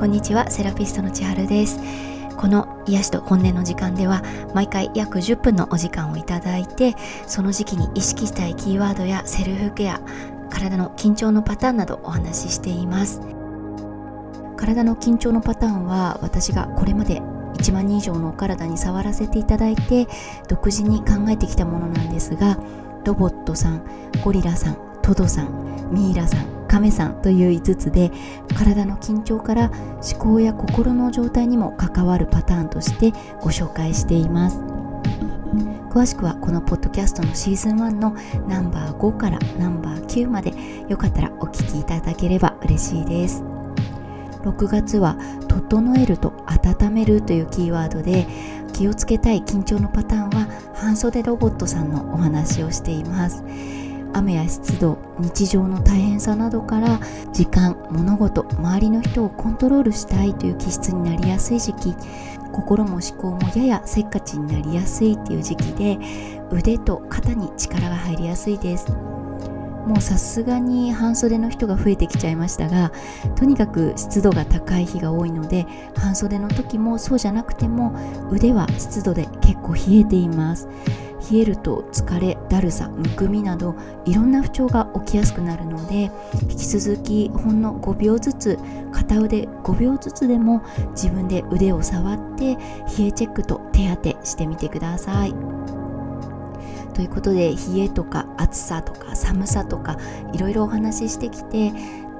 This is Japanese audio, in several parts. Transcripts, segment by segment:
こんにちはセラピストの千春です。この癒しと本音の時間では毎回約10分のお時間をいただいてその時期に意識したいキーワードやセルフケア体の緊張のパターンなどお話ししています。体の緊張のパターンは私がこれまで1万人以上のお体に触らせていただいて独自に考えてきたものなんですがロボットさんゴリラさんトドさんミイラさん亀さんという5つで体の緊張から思考や心の状態にも関わるパターンとしてご紹介しています。詳しくはこのポッドキャストのシーズン1のナンバー5からナンバー9までよかったらお聞きいただければ嬉しいです。6月は「整える」と「温める」というキーワードで気をつけたい緊張のパターンは半袖ロボットさんのお話をしています。雨や湿度日常の大変さなどから時間物事周りの人をコントロールしたいという気質になりやすい時期心も思考もややせっかちになりやすいっていう時期で腕と肩に力が入りやすいです。もうさすがに半袖の人が増えてきちゃいましたがとにかく湿度が高い日が多いので半袖の時もそうじゃなくても腕は湿度で結構冷えています。冷えると疲れだるさむくみなどいろんな不調が起きやすくなるので引き続きほんの5秒ずつ片腕5秒ずつでも自分で腕を触って冷えチェックと手当てしてみてください。ということで冷えとか暑さとか寒さとかいろいろお話ししてきて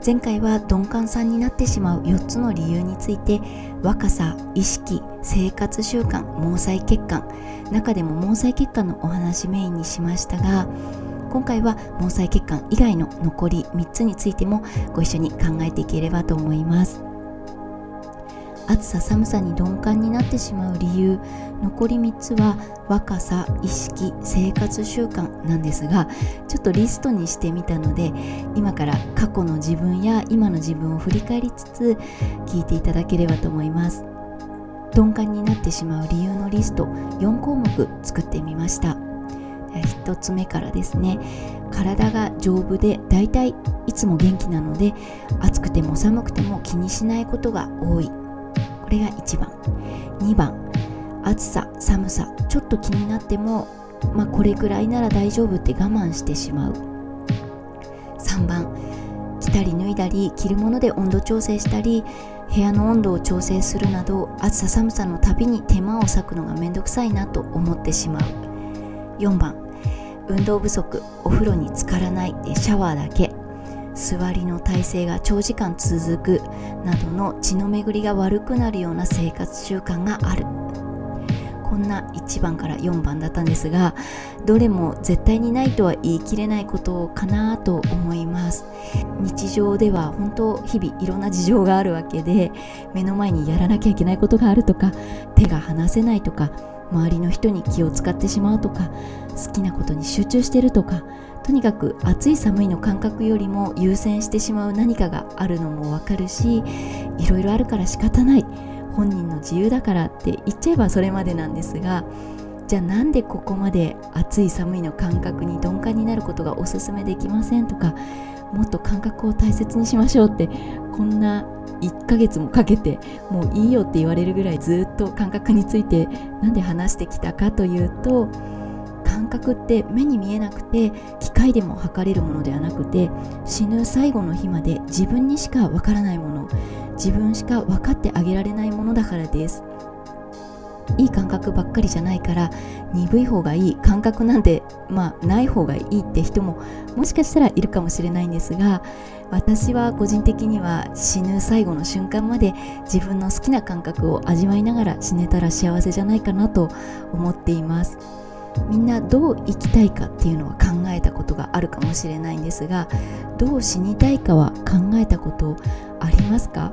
前回は鈍感さんになってしまう4つの理由について若さ意識生活習慣毛細血管中でも毛細血管のお話メインにしましたが今回は毛細血管以外の残り3つについてもご一緒に考えていければと思います。暑さ寒さに鈍感になってしまう理由残り3つは若さ意識生活習慣なんですがちょっとリストにしてみたので今から過去の自分や今の自分を振り返りつつ聞いていただければと思います。鈍感になってしまう理由のリスト4項目作ってみました。1つ目からですね。体が丈夫でだいたいいつも元気なので暑くても寒くても気にしないことが多い。れが1番。2番暑さ寒さちょっと気になってもまあこれくらいなら大丈夫って我慢してしまう。3番着たり脱いだり着るもので温度調整したり部屋の温度を調整するなど暑さ寒さのたびに手間を割くのがめんどくさいなと思ってしまう。4番運動不足お風呂に浸からないでシャワーだけ。座りの体勢が長時間続くなどの血の巡りが悪くなるような生活習慣がある。こんな1番から4番だったんですがどれも絶対にないとは言い切れないことかなと思います。日常では本当日々いろんな事情があるわけで目の前にやらなきゃいけないことがあるとか手が離せないとか周りの人に気を使ってしまうとか好きなことに集中してるとかとにかく暑い寒いの感覚よりも優先してしまう何かがあるのもわかるしいろいろあるから仕方ない。本人の自由だからって言っちゃえばそれまでなんですがじゃあなんでここまで暑い寒いの感覚に鈍感になることがおすすめできませんとかもっと感覚を大切にしましょうってこんな1ヶ月もかけてもういいよって言われるぐらいずっと感覚についてなんで話してきたかというと感覚って目に見えなくて機械でも測れるものではなくて死ぬ最後の日まで自分にしかわからないもの自分しか分かってあげられないものだからです。いい感覚ばっかりじゃないから鈍い方がいい感覚なんてまあない方がいいって人ももしかしたらいるかもしれないんですが私は個人的には死ぬ最後の瞬間まで自分の好きな感覚を味わいながら死ねたら幸せじゃないかなと思っています。みんなどう生きたいかっていうのは考えたことがあるかもしれないんですがどう死にたいかは考えたことありますか？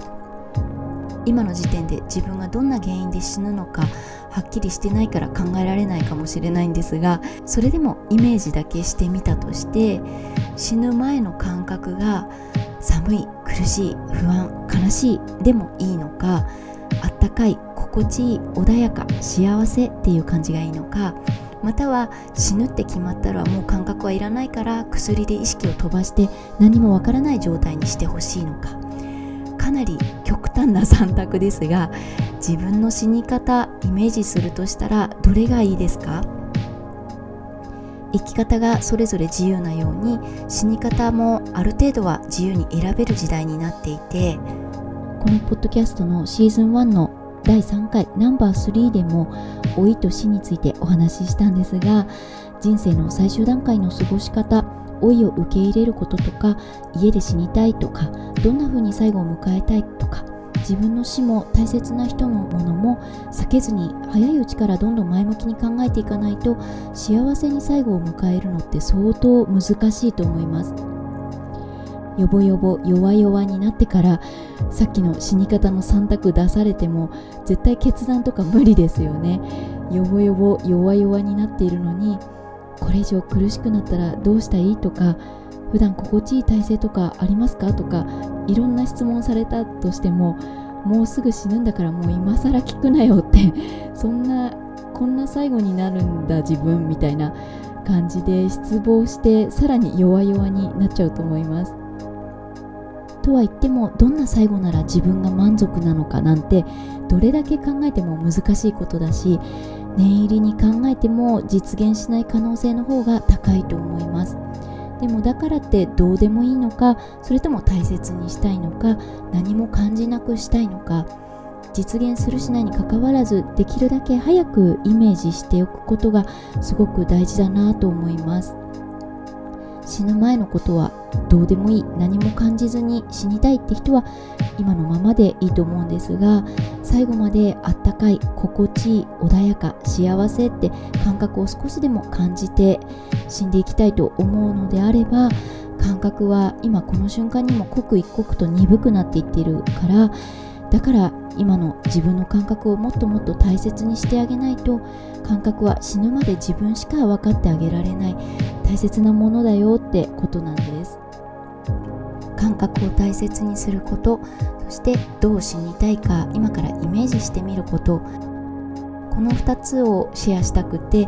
今の時点で自分がどんな原因で死ぬのかはっきりしてないから考えられないかもしれないんですがそれでもイメージだけしてみたとして死ぬ前の感覚が寒い苦しい不安悲しいでもいいのかあったかい心地いい穏やか幸せっていう感じがいいのかまたは死ぬって決まったらもう感覚はいらないから薬で意識を飛ばして何もわからない状態にしてほしいのか。かなり極端な選択ですが自分の死に方イメージするとしたらどれがいいですか？生き方がそれぞれ自由なように死に方もある程度は自由に選べる時代になっていてこのポッドキャストのシーズン1の第3回ナンバー3でも老いと死についてお話ししたんですが人生の最終段階の過ごし方老いを受け入れることとか家で死にたいとかどんな風に最後を迎えたいとか自分の死も大切な人のものも避けずに早いうちからどんどん前向きに考えていかないと幸せに最後を迎えるのって相当難しいと思います。よぼよぼ弱々になってからさっきの死に方の3択出されても絶対決断とか無理ですよね。よぼよぼ弱々になっているのにこれ以上苦しくなったらどうしたらいいとか普段心地いい体勢とかありますかとかいろんな質問されたとしてももうすぐ死ぬんだからもう今更聞くなよって そんなこんな最後になるんだ自分みたいな感じで失望してさらに弱々になっちゃうと思います。とは言ってもどんな最後なら自分が満足なのかなんてどれだけ考えても難しいことだし念入りに考えても実現しない可能性の方が高いと思います。でもだからってどうでもいいのかそれとも大切にしたいのか何も感じなくしたいのか実現するしないにかかわらずできるだけ早くイメージしておくことがすごく大事だなと思います。死ぬ前のことはどうでもいい。何も感じずに死にたいって人は今のままでいいと思うんですが最後まであったかい心地いい穏やか幸せって感覚を少しでも感じて死んでいきたいと思うのであれば感覚は今この瞬間にも刻一刻と鈍くなっていっているからだから今の自分の感覚をもっともっと大切にしてあげないと感覚は死ぬまで自分しか分かってあげられない大切なものだよってことなんです。感覚を大切にすることそしてどう死にたいか今からイメージしてみること。この2つをシェアしたくて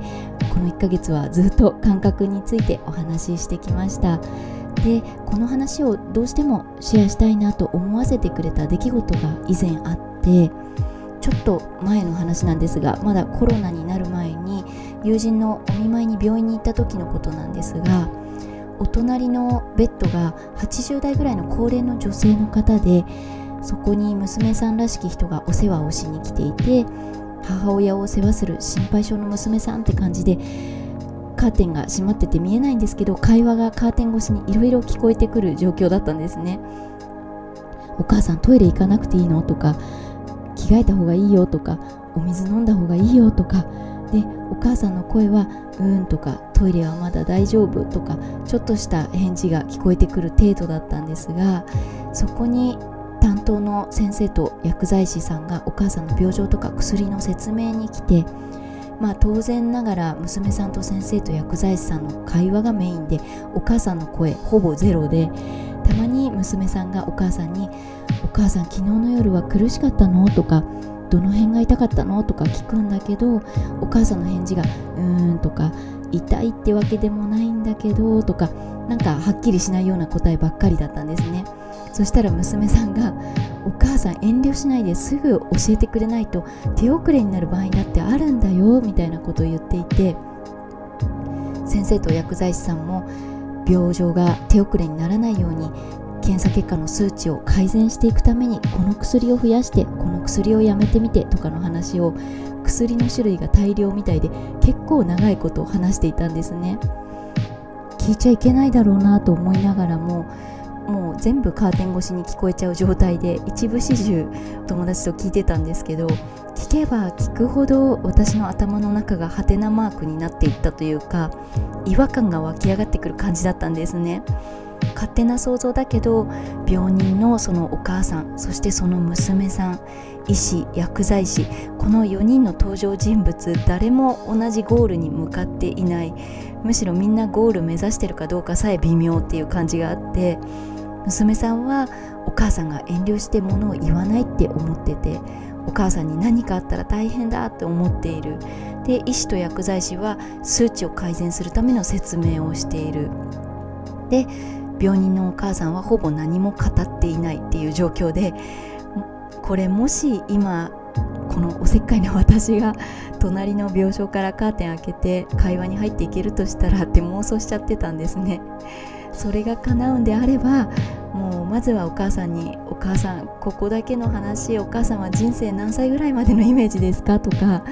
この1ヶ月はずっと感覚についてお話ししてきました。でこの話をどうしてもシェアしたいなと思わせてくれた出来事が以前あってちょっと前の話なんですがまだコロナになる前に友人のお見舞いに病院に行った時のことなんですがお隣のベッドが80代ぐらいの高齢の女性の方でそこに娘さんらしき人がお世話をしに来ていて母親を世話する心配性の娘さんって感じでカーテンが閉まってて見えないんですけど会話がカーテン越しにいろいろ聞こえてくる状況だったんですねお母さんトイレ行かなくていいの？とか着替えた方がいいよとかお水飲んだ方がいいよとかでお母さんの声は「うーん」とか「トイレはまだ大丈夫」とかちょっとした返事が聞こえてくる程度だったんですがそこに担当の先生と薬剤師さんがお母さんの病状とか薬の説明に来てまあ当然ながら娘さんと先生と薬剤師さんの会話がメインでお母さんの声ほぼゼロでたまに娘さんがお母さんに「お母さん昨日の夜は苦しかったの?」とか「どの辺が痛かったの?」とか聞くんだけどお母さんの返事が「うーん」とか「痛いってわけでもないんだけど」とかなんかはっきりしないような答えばっかりだったんですね。そしたら娘さんが「お母さん遠慮しないですぐ教えてくれないと手遅れになる場合だってあるんだよ」みたいなことを言っていて先生と薬剤師さんも病状が手遅れにならないように検査結果の数値を改善していくためにこの薬を増やしてこの薬をやめてみてとかの話を薬の種類が大量みたいで結構長いことを話していたんですね。聞いちゃいけないだろうなと思いながらももう全部カーテン越しに聞こえちゃう状態で一部始終友達と聞いてたんですけど聞けば聞くほど私の頭の中がハテナマークになっていったというか違和感が湧き上がってくる感じだったんですね。勝手な想像だけど病人のそのお母さんそしてその娘さん医師薬剤師この4人の登場人物誰も同じゴールに向かっていない。むしろみんなゴール目指してるかどうかさえ微妙っていう感じがあって娘さんはお母さんが遠慮してものを言わないって思っててお母さんに何かあったら大変だって思っている。で医師と薬剤師は数値を改善するための説明をしている。で病人のお母さんはほぼ何も語っていないっていう状況でこれもし今このおせっかいな私が隣の病床からカーテン開けて会話に入っていけるとしたらって妄想しちゃってたんですねそれが叶うんであればもうまずはお母さんに「お母さんここだけの話お母さんは人生何歳ぐらいまでのイメージですか?」とか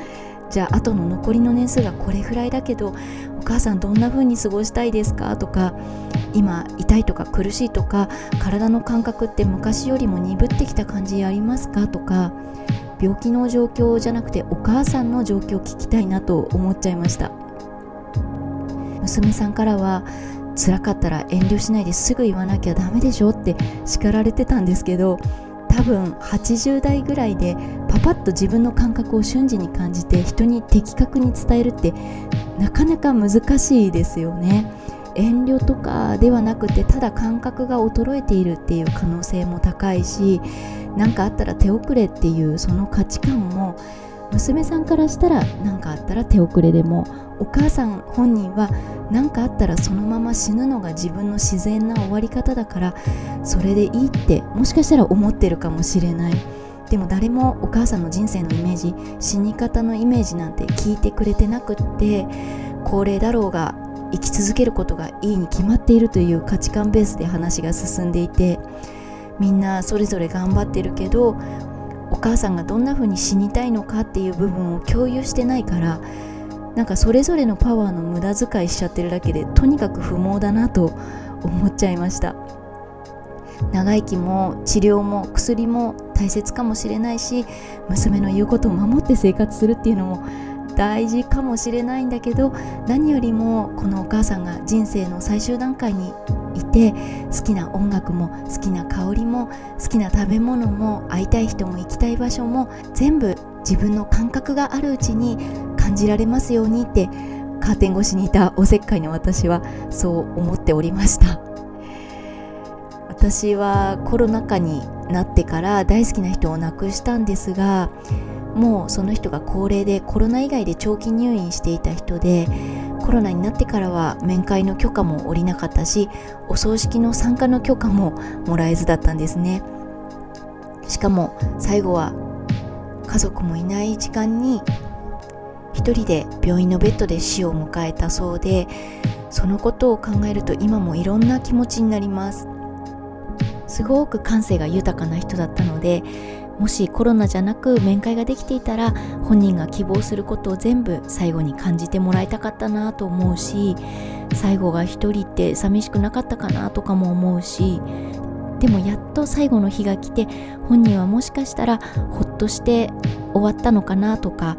じゃああとの残りの年数がこれぐらいだけど母さんどんな風に過ごしたいですか？とか今痛いとか苦しいとか体の感覚って昔よりも鈍ってきた感じありますか？とか病気の状況じゃなくてお母さんの状況を聞きたいなと思っちゃいました。娘さんからは辛かったら遠慮しないですぐ言わなきゃダメでしょって叱られてたんですけど多分80代ぐらいでパパッと自分の感覚を瞬時に感じて人に的確に伝えるってなかなか難しいですよね。遠慮とかではなくてただ感覚が衰えているっていう可能性も高いし何かあったら手遅れっていうその価値観も娘さんからしたら何かあったら手遅れでもお母さん本人は何かあったらそのまま死ぬのが自分の自然な終わり方だからそれでいいってもしかしたら思ってるかもしれない。でも誰もお母さんの人生のイメージ死に方のイメージなんて聞いてくれてなくって高齢だろうが生き続けることがいいに決まっているという価値観ベースで話が進んでいてみんなそれぞれ頑張ってるけどお母さんがどんな風に死にたいのかっていう部分を共有してないからなんかそれぞれのパワーの無駄遣いしちゃってるだけでとにかく不毛だなと思っちゃいました。長生きも治療も薬も大切かもしれないし娘の言うことを守って生活するっていうのも大事かもしれないんだけど何よりもこのお母さんが人生の最終段階にいて好きな音楽も好きな香りも好きな食べ物も会いたい人も行きたい場所も全部自分の感覚があるうちに感じられますようにってカーテン越しにいたおせっかいの私はそう思っておりました。私はコロナ禍になってから大好きな人を亡くしたんですがもうその人が高齢でコロナ以外で長期入院していた人でコロナになってからは面会の許可も下りなかったしお葬式の参加の許可ももらえずだったんですね。しかも最後は家族もいない時間に一人で病院のベッドで死を迎えたそうでそのことを考えると今もいろんな気持ちになります。すごく感性が豊かな人だったのでもしコロナじゃなく面会ができていたら本人が希望することを全部最後に感じてもらいたかったなと思うし最後が一人って寂しくなかったかなとかも思うしでもやっと最後の日が来て本人はもしかしたらほっとして終わったのかなとか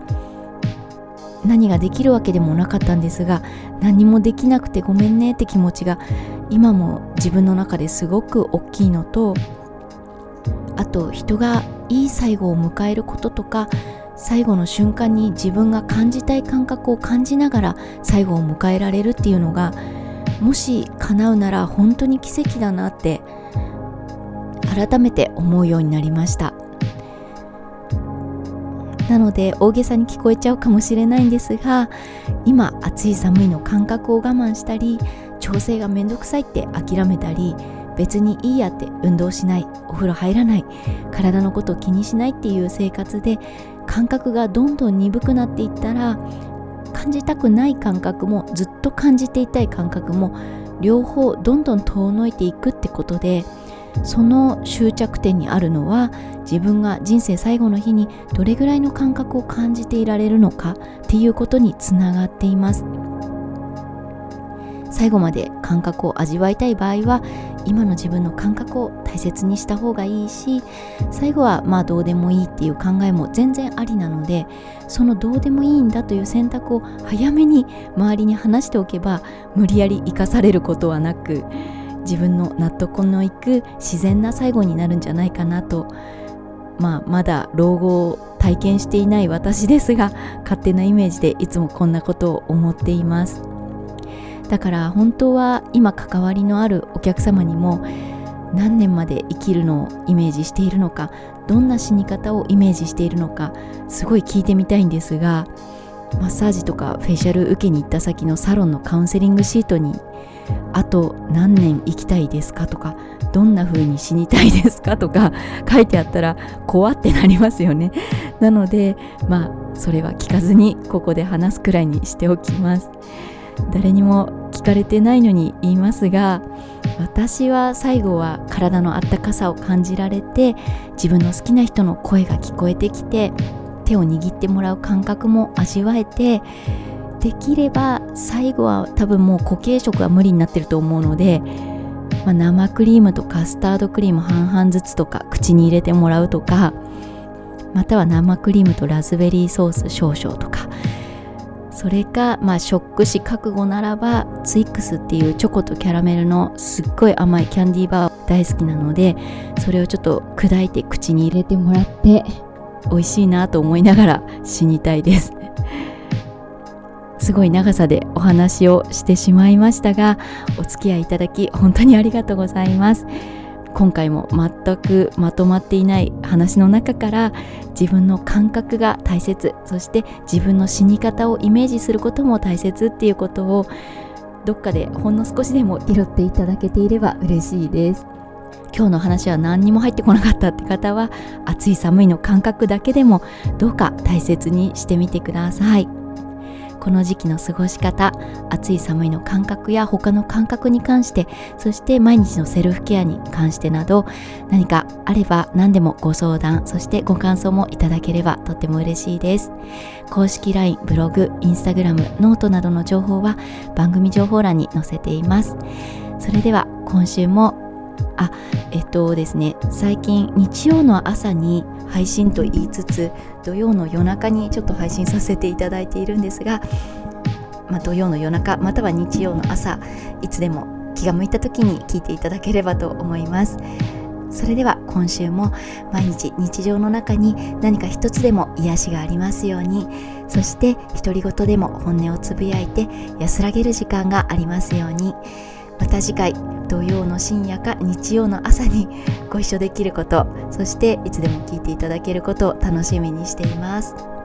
何ができるわけでもなかったんですが何もできなくてごめんねって気持ちが今も自分の中ですごく大きいのとあと人がいい最後を迎えることとか最後の瞬間に自分が感じたい感覚を感じながら最後を迎えられるっていうのがもし叶うなら本当に奇跡だなって改めて思うようになりました。なので大げさに聞こえちゃうかもしれないんですが今暑い寒いの感覚を我慢したり調整がめんどくさいって諦めたり別にいいやって運動しないお風呂入らない体のことを気にしないっていう生活で感覚がどんどん鈍くなっていったら感じたくない感覚もずっと感じていたい感覚も両方どんどん遠のいていくってことでその終着点にあるのは自分が人生最後の日にどれぐらいの感覚を感じていられるのかっていうことにつながっています。最後まで感覚を味わいたい場合は今の自分の感覚を大切にした方がいいし最後はまあどうでもいいっていう考えも全然ありなのでそのどうでもいいんだという選択を早めに周りに話しておけば無理やり生かされることはなく自分の納得のいく自然な最後になるんじゃないかなとまあまだ老後を体験していない私ですが勝手なイメージでいつもこんなことを思っています。だから本当は今関わりのあるお客様にも何年まで生きるのをイメージしているのかどんな死に方をイメージしているのかすごい聞いてみたいんですがマッサージとかフェイシャル受けに行った先のサロンのカウンセリングシートにあと何年生きたいですかとかどんな風に死にたいですかとか書いてあったら怖ってなりますよね。なのでまあそれは聞かずにここで話すくらいにしておきます。誰にも聞かれてないのに言いますが私は最後は体のあったかさを感じられて自分の好きな人の声が聞こえてきて手を握ってもらう感覚も味わえてできれば最後は多分もう固形食は無理になってると思うので、まあ、生クリームとカスタードクリーム半々ずつとか口に入れてもらうとかまたは生クリームとラズベリーソース少々とかそれか、まあ、ショック死覚悟ならばツイックスっていうチョコとキャラメルのすっごい甘いキャンディーバー大好きなのでそれをちょっと砕いて口に入れてもらって美味しいなと思いながら死にたいです。すごい長さでお話をしてしまいましたがお付き合いいただき本当にありがとうございます。今回も全くまとまっていない話の中から自分の感覚が大切そして自分の死に方をイメージすることも大切っていうことをどっかでほんの少しでも拾っていただけていれば嬉しいです。今日の話は何にも入ってこなかったって方は暑い寒いの感覚だけでもどうか大切にしてみてください。この時期の過ごし方暑い寒いの感覚や他の感覚に関してそして毎日のセルフケアに関してなど何かあれば何でもご相談そしてご感想もいただければとっても嬉しいです。公式 LINE ブログ Instagram note などの情報は番組情報欄に載せています。それでは今週もあえっとですね最近日曜の朝に配信と言いつつ土曜の夜中にちょっと配信させていただいているんですが、まあ、土曜の夜中または日曜の朝いつでも気が向いた時に聞いていただければと思います。それでは今週も毎日日常の中に何か一つでも癒しがありますようにそして独り言でも本音をつぶやいて安らげる時間がありますようにまた次回土曜の深夜か日曜の朝にご一緒できることそしていつでも聞いていただけることを楽しみにしています。